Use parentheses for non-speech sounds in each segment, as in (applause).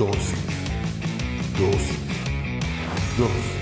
Dosis. Dosis. Dosis.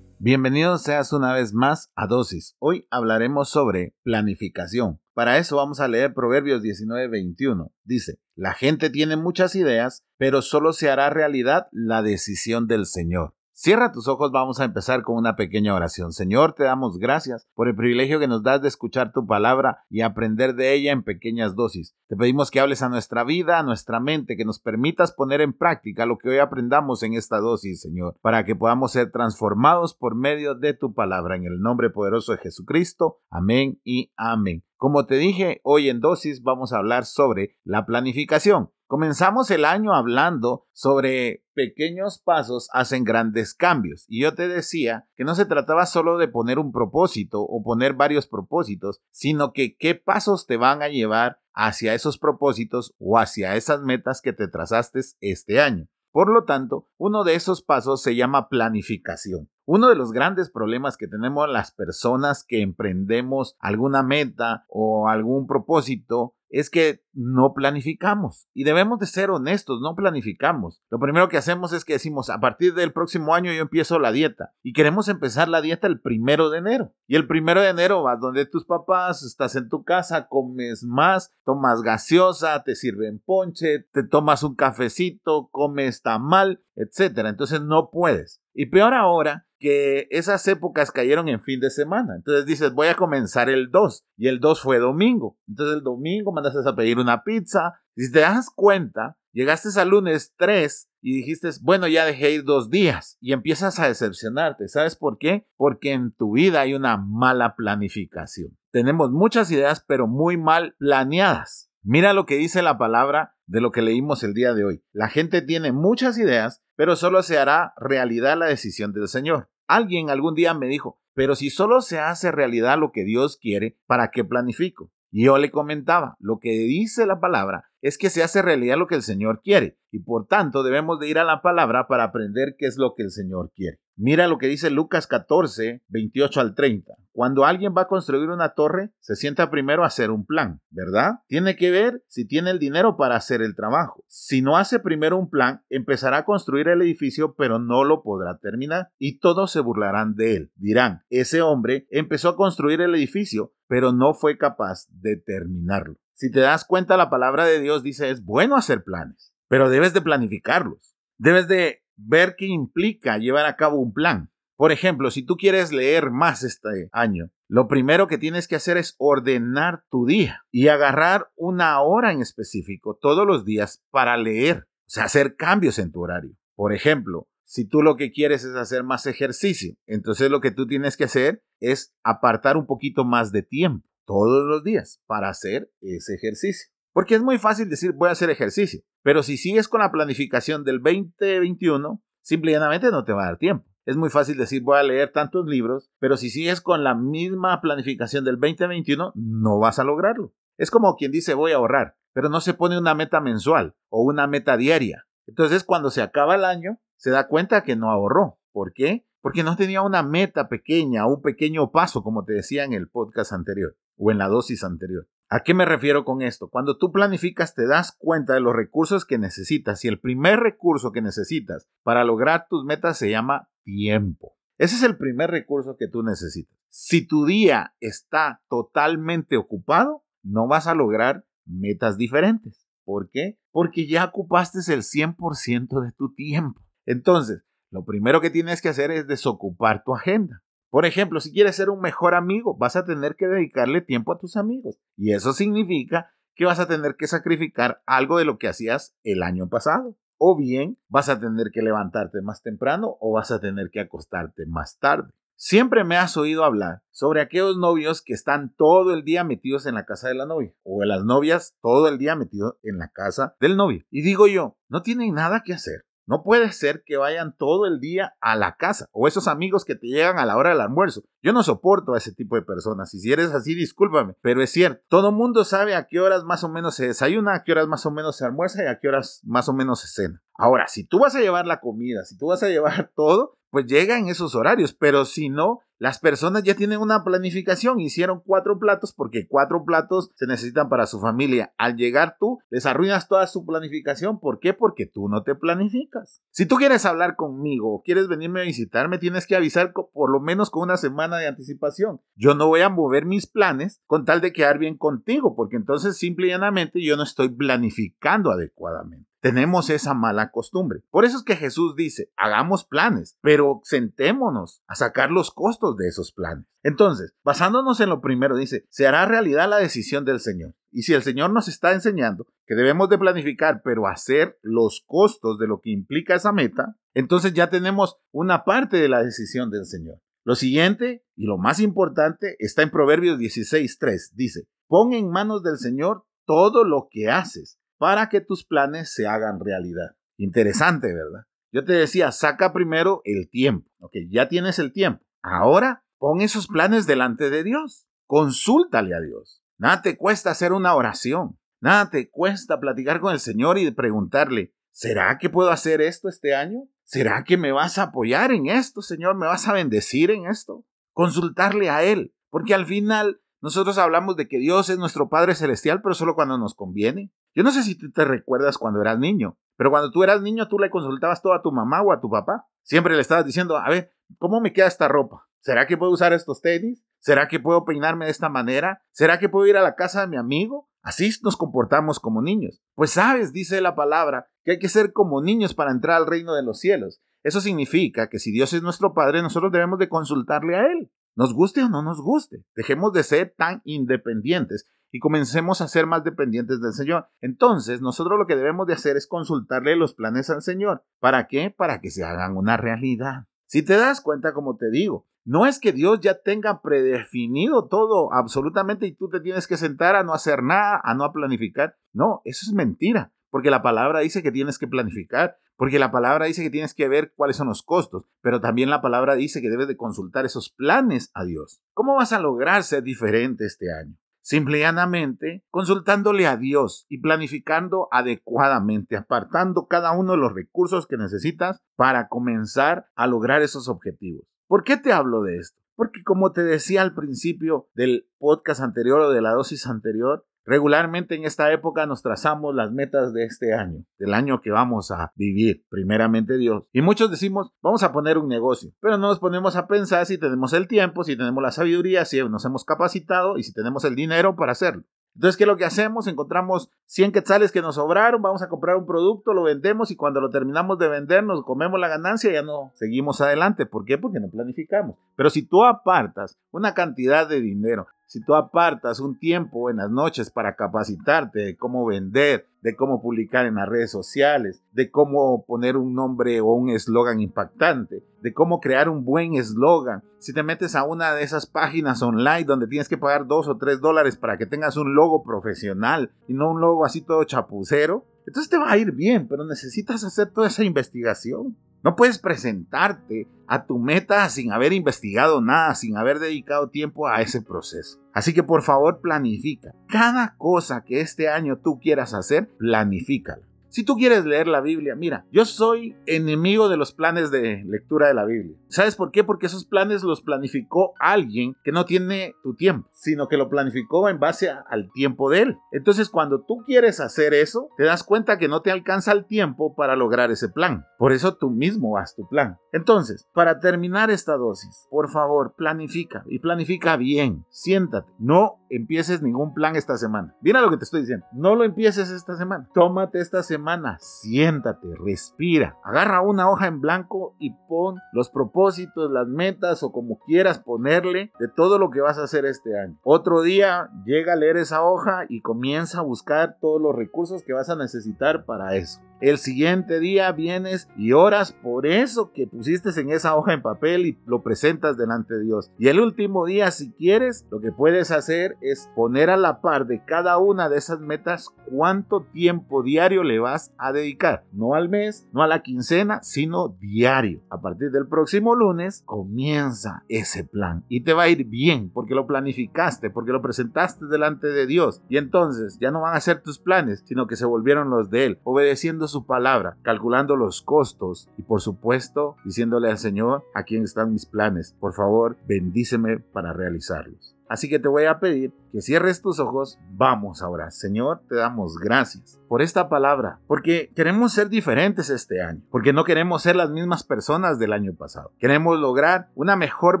Bienvenidos seas una vez más a Dosis. Hoy hablaremos sobre planificación. Para eso vamos a leer Proverbios 19:21. Dice, la gente tiene muchas ideas, pero solo se hará realidad la decisión del Señor. Cierra tus ojos, vamos a empezar con una pequeña oración. Señor, te damos gracias por el privilegio que nos das de escuchar tu palabra y aprender de ella en pequeñas dosis. Te pedimos que hables a nuestra vida, a nuestra mente, que nos permitas poner en práctica lo que hoy aprendamos en esta dosis, Señor, para que podamos ser transformados por medio de tu palabra. En el nombre poderoso de Jesucristo. Amén y amén. Como te dije, hoy en dosis vamos a hablar sobre la planificación. Comenzamos el año hablando sobre pequeños pasos hacen grandes cambios. Y yo te decía que no se trataba solo de poner un propósito o poner varios propósitos, sino que qué pasos te van a llevar hacia esos propósitos o hacia esas metas que te trazaste este año. Por lo tanto, uno de esos pasos se llama planificación. Uno de los grandes problemas que tenemos las personas que emprendemos alguna meta o algún propósito es que no planificamos y debemos de ser honestos, no planificamos. Lo primero que hacemos es que decimos, a partir del próximo año yo empiezo la dieta y queremos empezar la dieta el primero de enero. Y el primero de enero vas donde tus papás, estás en tu casa, comes más, tomas gaseosa, te sirven ponche, te tomas un cafecito, comes tamal, etc. Entonces no puedes. Y peor ahora que esas épocas cayeron en fin de semana. Entonces dices, voy a comenzar el 2 y el 2 fue domingo. Entonces el domingo mandaste a pedir una pizza. Si te das cuenta, llegaste al lunes 3 y dijiste, bueno, ya dejé ir dos días y empiezas a decepcionarte. ¿Sabes por qué? Porque en tu vida hay una mala planificación. Tenemos muchas ideas, pero muy mal planeadas. Mira lo que dice la palabra de lo que leímos el día de hoy. La gente tiene muchas ideas, pero solo se hará realidad la decisión del Señor. Alguien algún día me dijo, pero si solo se hace realidad lo que Dios quiere, ¿para qué planifico? Y yo le comentaba, lo que dice la palabra es que se hace realidad lo que el Señor quiere, y por tanto debemos de ir a la palabra para aprender qué es lo que el Señor quiere. Mira lo que dice Lucas 14, 28 al 30. Cuando alguien va a construir una torre, se sienta primero a hacer un plan, ¿verdad? Tiene que ver si tiene el dinero para hacer el trabajo. Si no hace primero un plan, empezará a construir el edificio, pero no lo podrá terminar. Y todos se burlarán de él. Dirán, ese hombre empezó a construir el edificio, pero no fue capaz de terminarlo. Si te das cuenta, la palabra de Dios dice, es bueno hacer planes, pero debes de planificarlos. Debes de ver qué implica llevar a cabo un plan. Por ejemplo, si tú quieres leer más este año, lo primero que tienes que hacer es ordenar tu día y agarrar una hora en específico todos los días para leer, o sea, hacer cambios en tu horario. Por ejemplo, si tú lo que quieres es hacer más ejercicio, entonces lo que tú tienes que hacer es apartar un poquito más de tiempo todos los días para hacer ese ejercicio. Porque es muy fácil decir voy a hacer ejercicio, pero si sigues con la planificación del 2021, simplemente no te va a dar tiempo. Es muy fácil decir voy a leer tantos libros, pero si sigues con la misma planificación del 2021, no vas a lograrlo. Es como quien dice voy a ahorrar, pero no se pone una meta mensual o una meta diaria. Entonces cuando se acaba el año, se da cuenta que no ahorró. ¿Por qué? Porque no tenía una meta pequeña, un pequeño paso, como te decía en el podcast anterior o en la dosis anterior. ¿A qué me refiero con esto? Cuando tú planificas te das cuenta de los recursos que necesitas y el primer recurso que necesitas para lograr tus metas se llama tiempo. Ese es el primer recurso que tú necesitas. Si tu día está totalmente ocupado, no vas a lograr metas diferentes. ¿Por qué? Porque ya ocupaste el 100% de tu tiempo. Entonces, lo primero que tienes que hacer es desocupar tu agenda. Por ejemplo, si quieres ser un mejor amigo, vas a tener que dedicarle tiempo a tus amigos. Y eso significa que vas a tener que sacrificar algo de lo que hacías el año pasado. O bien vas a tener que levantarte más temprano o vas a tener que acostarte más tarde. Siempre me has oído hablar sobre aquellos novios que están todo el día metidos en la casa de la novia o las novias todo el día metidos en la casa del novio. Y digo yo, no tienen nada que hacer. No puede ser que vayan todo el día a la casa o esos amigos que te llegan a la hora del almuerzo. Yo no soporto a ese tipo de personas y si eres así, discúlpame, pero es cierto. Todo mundo sabe a qué horas más o menos se desayuna, a qué horas más o menos se almuerza y a qué horas más o menos se cena. Ahora, si tú vas a llevar la comida, si tú vas a llevar (laughs) todo, pues llega en esos horarios, pero si no, las personas ya tienen una planificación, hicieron cuatro platos porque cuatro platos se necesitan para su familia. Al llegar tú, les arruinas toda su planificación. ¿Por qué? Porque tú no te planificas. Si tú quieres hablar conmigo o quieres venirme a visitarme, tienes que avisar por lo menos con una semana de anticipación. Yo no voy a mover mis planes con tal de quedar bien contigo, porque entonces simple y llanamente yo no estoy planificando adecuadamente tenemos esa mala costumbre. Por eso es que Jesús dice, hagamos planes, pero sentémonos a sacar los costos de esos planes. Entonces, basándonos en lo primero, dice, se hará realidad la decisión del Señor. Y si el Señor nos está enseñando que debemos de planificar, pero hacer los costos de lo que implica esa meta, entonces ya tenemos una parte de la decisión del Señor. Lo siguiente y lo más importante está en Proverbios 16.3. Dice, pon en manos del Señor todo lo que haces para que tus planes se hagan realidad. Interesante, ¿verdad? Yo te decía, saca primero el tiempo. Ok, ya tienes el tiempo. Ahora pon esos planes delante de Dios. Consúltale a Dios. Nada te cuesta hacer una oración. Nada te cuesta platicar con el Señor y preguntarle, ¿será que puedo hacer esto este año? ¿Será que me vas a apoyar en esto, Señor? ¿Me vas a bendecir en esto? Consultarle a Él, porque al final nosotros hablamos de que Dios es nuestro Padre Celestial, pero solo cuando nos conviene. Yo no sé si tú te recuerdas cuando eras niño, pero cuando tú eras niño tú le consultabas todo a tu mamá o a tu papá. Siempre le estabas diciendo, a ver, ¿cómo me queda esta ropa? ¿Será que puedo usar estos tenis? ¿Será que puedo peinarme de esta manera? ¿Será que puedo ir a la casa de mi amigo? Así nos comportamos como niños. Pues sabes, dice la palabra, que hay que ser como niños para entrar al reino de los cielos. Eso significa que si Dios es nuestro Padre, nosotros debemos de consultarle a Él. Nos guste o no nos guste. Dejemos de ser tan independientes y comencemos a ser más dependientes del Señor. Entonces, nosotros lo que debemos de hacer es consultarle los planes al Señor. ¿Para qué? Para que se hagan una realidad. Si te das cuenta, como te digo, no es que Dios ya tenga predefinido todo absolutamente y tú te tienes que sentar a no hacer nada, a no planificar. No, eso es mentira, porque la palabra dice que tienes que planificar, porque la palabra dice que tienes que ver cuáles son los costos, pero también la palabra dice que debes de consultar esos planes a Dios. ¿Cómo vas a lograr ser diferente este año? Simplemente consultándole a Dios y planificando adecuadamente, apartando cada uno de los recursos que necesitas para comenzar a lograr esos objetivos. ¿Por qué te hablo de esto? Porque como te decía al principio del podcast anterior o de la dosis anterior, Regularmente en esta época nos trazamos las metas de este año, del año que vamos a vivir, primeramente Dios. Y muchos decimos, vamos a poner un negocio, pero no nos ponemos a pensar si tenemos el tiempo, si tenemos la sabiduría, si nos hemos capacitado y si tenemos el dinero para hacerlo. Entonces, ¿qué es lo que hacemos? Encontramos 100 quetzales que nos sobraron, vamos a comprar un producto, lo vendemos y cuando lo terminamos de vender nos comemos la ganancia y ya no seguimos adelante. ¿Por qué? Porque no planificamos. Pero si tú apartas una cantidad de dinero si tú apartas un tiempo en las noches para capacitarte de cómo vender, de cómo publicar en las redes sociales, de cómo poner un nombre o un eslogan impactante, de cómo crear un buen eslogan, si te metes a una de esas páginas online donde tienes que pagar dos o tres dólares para que tengas un logo profesional y no un logo así todo chapucero, entonces te va a ir bien, pero necesitas hacer toda esa investigación. No puedes presentarte a tu meta sin haber investigado nada, sin haber dedicado tiempo a ese proceso. Así que por favor planifica. Cada cosa que este año tú quieras hacer, planifícala. Si tú quieres leer la Biblia, mira, yo soy enemigo de los planes de lectura de la Biblia. ¿Sabes por qué? Porque esos planes los planificó alguien que no tiene tu tiempo, sino que lo planificó en base al tiempo de él. Entonces, cuando tú quieres hacer eso, te das cuenta que no te alcanza el tiempo para lograr ese plan. Por eso tú mismo haz tu plan. Entonces, para terminar esta dosis, por favor, planifica y planifica bien. Siéntate. No empieces ningún plan esta semana. Mira lo que te estoy diciendo. No lo empieces esta semana. Tómate esta semana siéntate, respira, agarra una hoja en blanco y pon los propósitos, las metas o como quieras ponerle de todo lo que vas a hacer este año. Otro día llega a leer esa hoja y comienza a buscar todos los recursos que vas a necesitar para eso. El siguiente día vienes y oras por eso que pusiste en esa hoja en papel y lo presentas delante de Dios. Y el último día, si quieres, lo que puedes hacer es poner a la par de cada una de esas metas cuánto tiempo diario le vas a dedicar. No al mes, no a la quincena, sino diario. A partir del próximo lunes comienza ese plan y te va a ir bien porque lo planificaste, porque lo presentaste delante de Dios. Y entonces ya no van a ser tus planes, sino que se volvieron los de Él, obedeciendo su palabra, calculando los costos y por supuesto diciéndole al Señor, aquí están mis planes, por favor bendíceme para realizarlos. Así que te voy a pedir que cierres tus ojos, vamos ahora. Señor, te damos gracias por esta palabra, porque queremos ser diferentes este año, porque no queremos ser las mismas personas del año pasado. Queremos lograr una mejor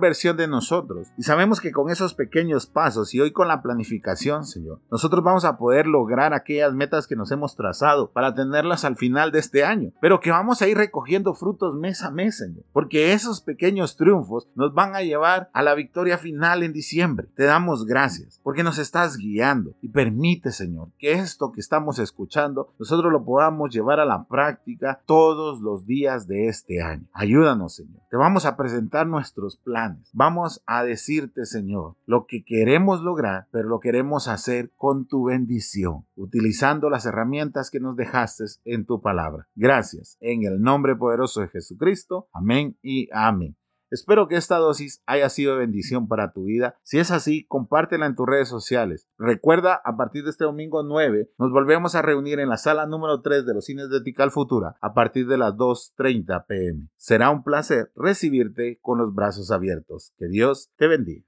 versión de nosotros y sabemos que con esos pequeños pasos y hoy con la planificación, Señor, nosotros vamos a poder lograr aquellas metas que nos hemos trazado para tenerlas al final de este año, pero que vamos a ir recogiendo frutos mes a mes, Señor, porque esos pequeños triunfos nos van a llevar a la victoria final en diciembre. Te damos gracias, porque nos estás guiando y permite, Señor, que esto que estamos escuchando nosotros lo podamos llevar a la práctica todos los días de este año. Ayúdanos, Señor. Te vamos a presentar nuestros planes. Vamos a decirte, Señor, lo que queremos lograr, pero lo queremos hacer con tu bendición, utilizando las herramientas que nos dejaste en tu palabra. Gracias. En el nombre poderoso de Jesucristo. Amén y amén. Espero que esta dosis haya sido bendición para tu vida. Si es así, compártela en tus redes sociales. Recuerda, a partir de este domingo 9, nos volvemos a reunir en la sala número 3 de los cines de Tical Futura a partir de las 2.30 pm. Será un placer recibirte con los brazos abiertos. Que Dios te bendiga.